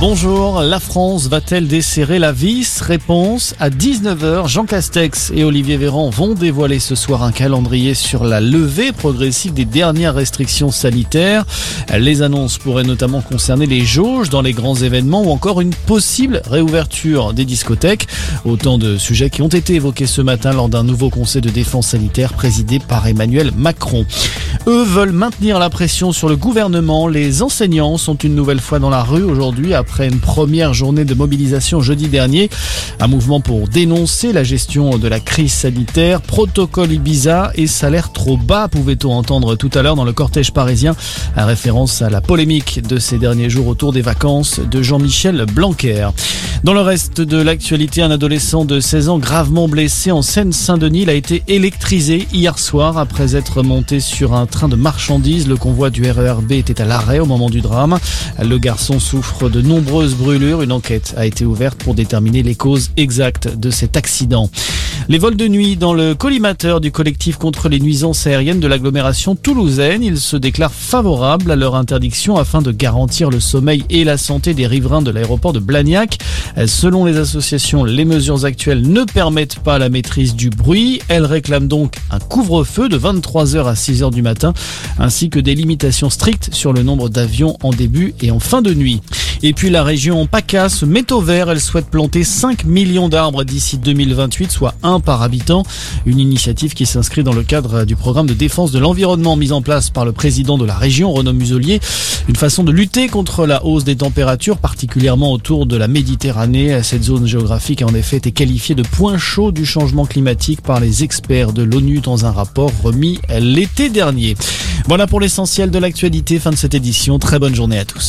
Bonjour, la France va-t-elle desserrer la vis? Réponse à 19h. Jean Castex et Olivier Véran vont dévoiler ce soir un calendrier sur la levée progressive des dernières restrictions sanitaires. Les annonces pourraient notamment concerner les jauges dans les grands événements ou encore une possible réouverture des discothèques. Autant de sujets qui ont été évoqués ce matin lors d'un nouveau conseil de défense sanitaire présidé par Emmanuel Macron. Eux veulent maintenir la pression sur le gouvernement. Les enseignants sont une nouvelle fois dans la rue aujourd'hui après une première journée de mobilisation jeudi dernier. Un mouvement pour dénoncer la gestion de la crise sanitaire, protocole Ibiza et salaire trop bas, pouvait-on entendre tout à l'heure dans le cortège parisien, à référence à la polémique de ces derniers jours autour des vacances de Jean-Michel Blanquer. Dans le reste de l'actualité, un adolescent de 16 ans gravement blessé en Seine-Saint-Denis a été électrisé hier soir après être monté sur un train de marchandises. Le convoi du RERB était à l'arrêt au moment du drame. Le garçon souffre de nombreuses brûlures. Une enquête a été ouverte pour déterminer les causes exactes de cet accident. Les vols de nuit dans le collimateur du collectif contre les nuisances aériennes de l'agglomération toulousaine, ils se déclarent favorables à leur interdiction afin de garantir le sommeil et la santé des riverains de l'aéroport de Blagnac. Selon les associations, les mesures actuelles ne permettent pas la maîtrise du bruit. Elles réclament donc un couvre-feu de 23h à 6h du matin, ainsi que des limitations strictes sur le nombre d'avions en début et en fin de nuit. Et puis la région PACA se met au vert. Elle souhaite planter 5 millions d'arbres d'ici 2028, soit un par habitant. Une initiative qui s'inscrit dans le cadre du programme de défense de l'environnement mis en place par le président de la région, Renaud Muselier. Une façon de lutter contre la hausse des températures, particulièrement autour de la Méditerranée. Cette zone géographique a en effet été qualifiée de point chaud du changement climatique par les experts de l'ONU dans un rapport remis l'été dernier. Voilà pour l'essentiel de l'actualité. Fin de cette édition. Très bonne journée à tous.